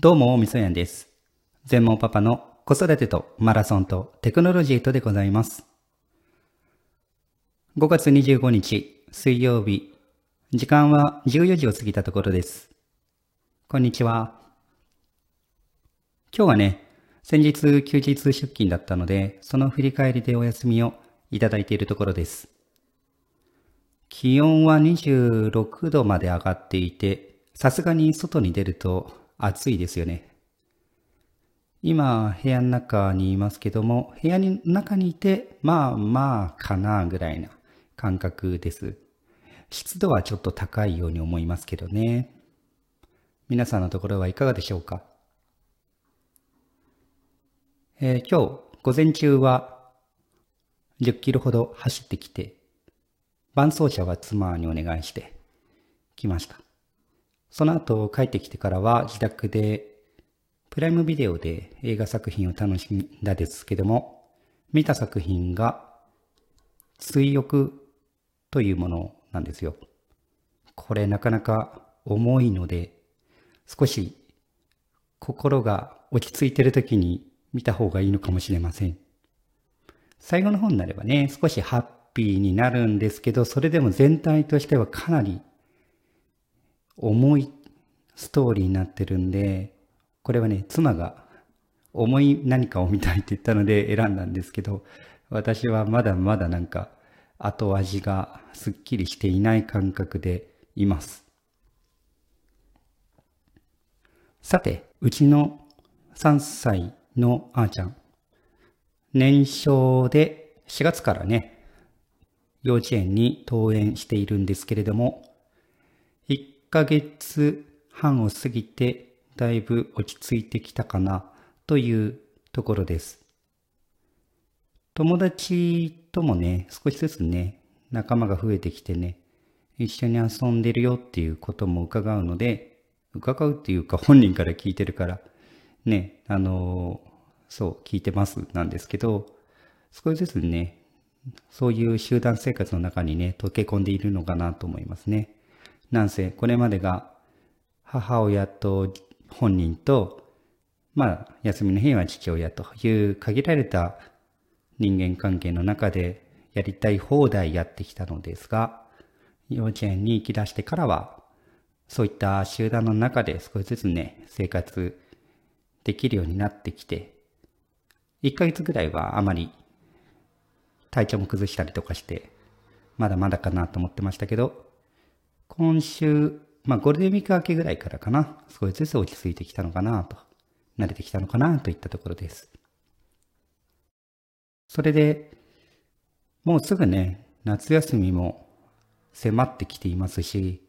どうも、みそやんです。全盲パパの子育てとマラソンとテクノロジーとでございます。5月25日、水曜日。時間は14時を過ぎたところです。こんにちは。今日はね、先日休日出勤だったので、その振り返りでお休みをいただいているところです。気温は26度まで上がっていて、さすがに外に出ると暑いですよね。今、部屋の中にいますけども、部屋の中にいて、まあまあかなぐらいな感覚です。湿度はちょっと高いように思いますけどね。皆さんのところはいかがでしょうか？えー今日、午前中は10キロほど走ってきて、伴走者は妻にお願いして来ました。その後帰ってきてからは自宅でプライムビデオで映画作品を楽しんだですけども、見た作品が追憶というものなんですよ。これなかなか重いので、少し心が落ち着いてる時に見た方がいいのかもしれません。最後の方になればね、少しハッピーになるんですけど、それでも全体としてはかなり重いストーリーになってるんで、これはね、妻が重い何かを見たいって言ったので選んだんですけど、私はまだまだなんか後味がすっきりしていない感覚でいます。さて、うちの3歳のあーちゃん、年少で4月からね、幼稚園に登園しているんですけれども、ヶ月半を過ぎてだいぶ落ち着いてきたかなというところです。友達ともね、少しずつね、仲間が増えてきてね、一緒に遊んでるよっていうことも伺うので、伺うっていうか本人から聞いてるから、ね、あのそう、聞いてますなんですけど、少しずつね、そういう集団生活の中にね、溶け込んでいるのかなと思いますね。なんせ、これまでが母親と本人と、まあ、休みの日は父親という限られた人間関係の中でやりたい放題やってきたのですが、幼稚園に行き出してからは、そういった集団の中で少しずつね、生活できるようになってきて、1ヶ月ぐらいはあまり体調も崩したりとかして、まだまだかなと思ってましたけど、今週、まあゴールデンウィーク明けぐらいからかな、少しずつ落ち着いてきたのかなと、慣れてきたのかなといったところです。それで、もうすぐね、夏休みも迫ってきていますし、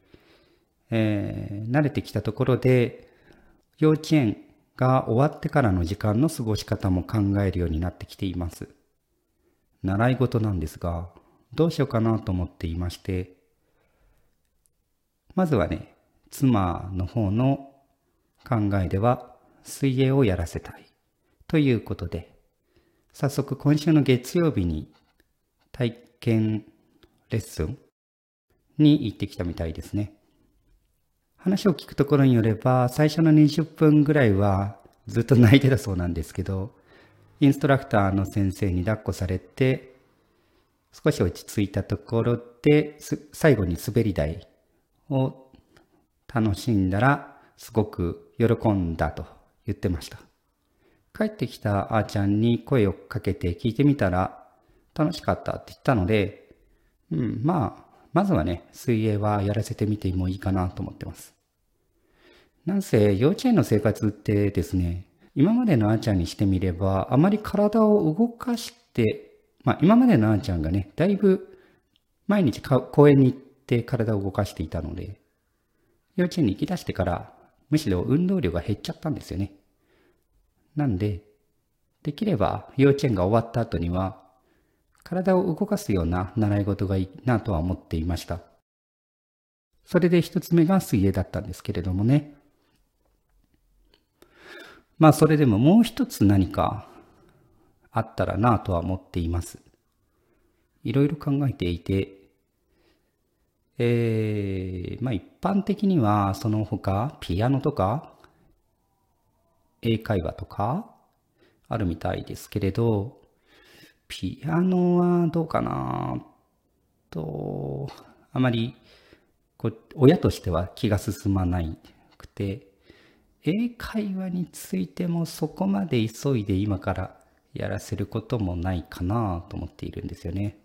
えー慣れてきたところで、幼稚園が終わってからの時間の過ごし方も考えるようになってきています。習い事なんですが、どうしようかなと思っていまして、まずはね、妻の方の考えでは、水泳をやらせたい。ということで、早速今週の月曜日に体験レッスンに行ってきたみたいですね。話を聞くところによれば、最初の20分ぐらいはずっと泣いてたそうなんですけど、インストラクターの先生に抱っこされて、少し落ち着いたところで、最後に滑り台を楽しんだら、すごく喜んだと言ってました。帰ってきたあーちゃんに声をかけて聞いてみたら、楽しかったって言ったので、うん、まあ、まずはね、水泳はやらせてみてもいいかなと思ってます。なんせ、幼稚園の生活ってですね、今までのあーちゃんにしてみれば、あまり体を動かして、まあ今までのあーちゃんがね、だいぶ毎日公園に行って体を動かしていたので、幼稚園に行き出してから、むしろ運動量が減っちゃったんですよね。なんで、できれば幼稚園が終わった後には、体を動かすような習い事がいいなとは思っていました。それで一つ目が水泳だったんですけれどもね。まあそれでももう一つ何かあったらなとは思っています。いろいろ考えていて、えー、まあ一般的にはその他ピアノとか英会話とかあるみたいですけれど、ピアノはどうかなと、あまりこ親としては気が進まないくて、英会話についてもそこまで急いで今からやらせることもないかなと思っているんですよね。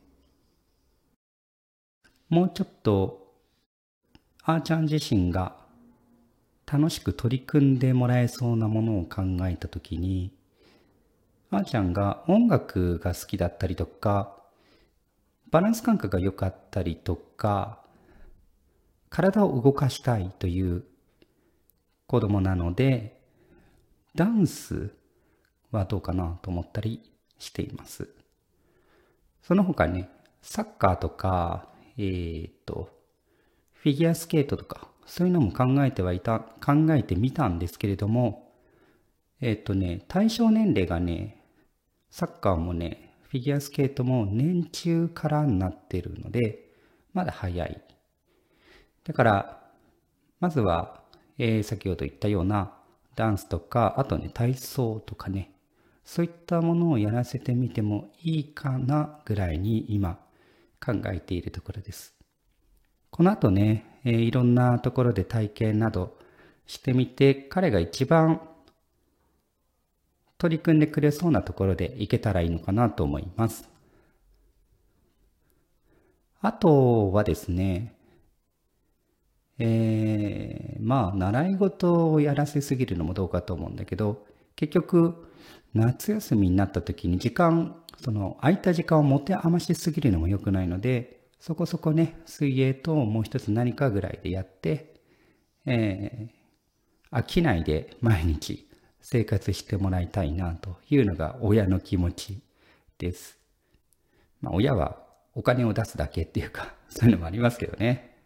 もうちょっと、あーちゃん自身が楽しく取り組んでもらえそうなものを考えたときに、あーちゃんが音楽が好きだったりとか、バランス感覚が良かったりとか、体を動かしたいという子供なので、ダンスはどうかなと思ったりしています。その他ね、サッカーとか、えー、っと、フィギュアスケートとか、そういうのも考えてはいた、考えてみたんですけれども、えー、っとね、対象年齢がね、サッカーもね、フィギュアスケートも年中からになってるので、まだ早い。だから、まずは、えー、先ほど言ったようなダンスとか、あとね、体操とかね、そういったものをやらせてみてもいいかなぐらいに今考えているところです。この後ね、えー、いろんなところで体験などしてみて、彼が一番取り組んでくれそうなところでいけたらいいのかなと思います。あとはですね、えー、まあ、習い事をやらせすぎるのもどうかと思うんだけど、結局、夏休みになった時に時間、その空いた時間を持て余しすぎるのも良くないので、そこそこね、水泳ともう一つ何かぐらいでやって、えー、飽きないで毎日生活してもらいたいなというのが親の気持ちです。まあ、親はお金を出すだけっていうか、そういうのもありますけどね。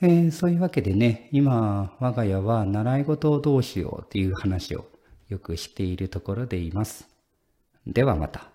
えー、そういうわけでね、今、我が家は習い事をどうしようっていう話をよくしているところでいます。ではまた。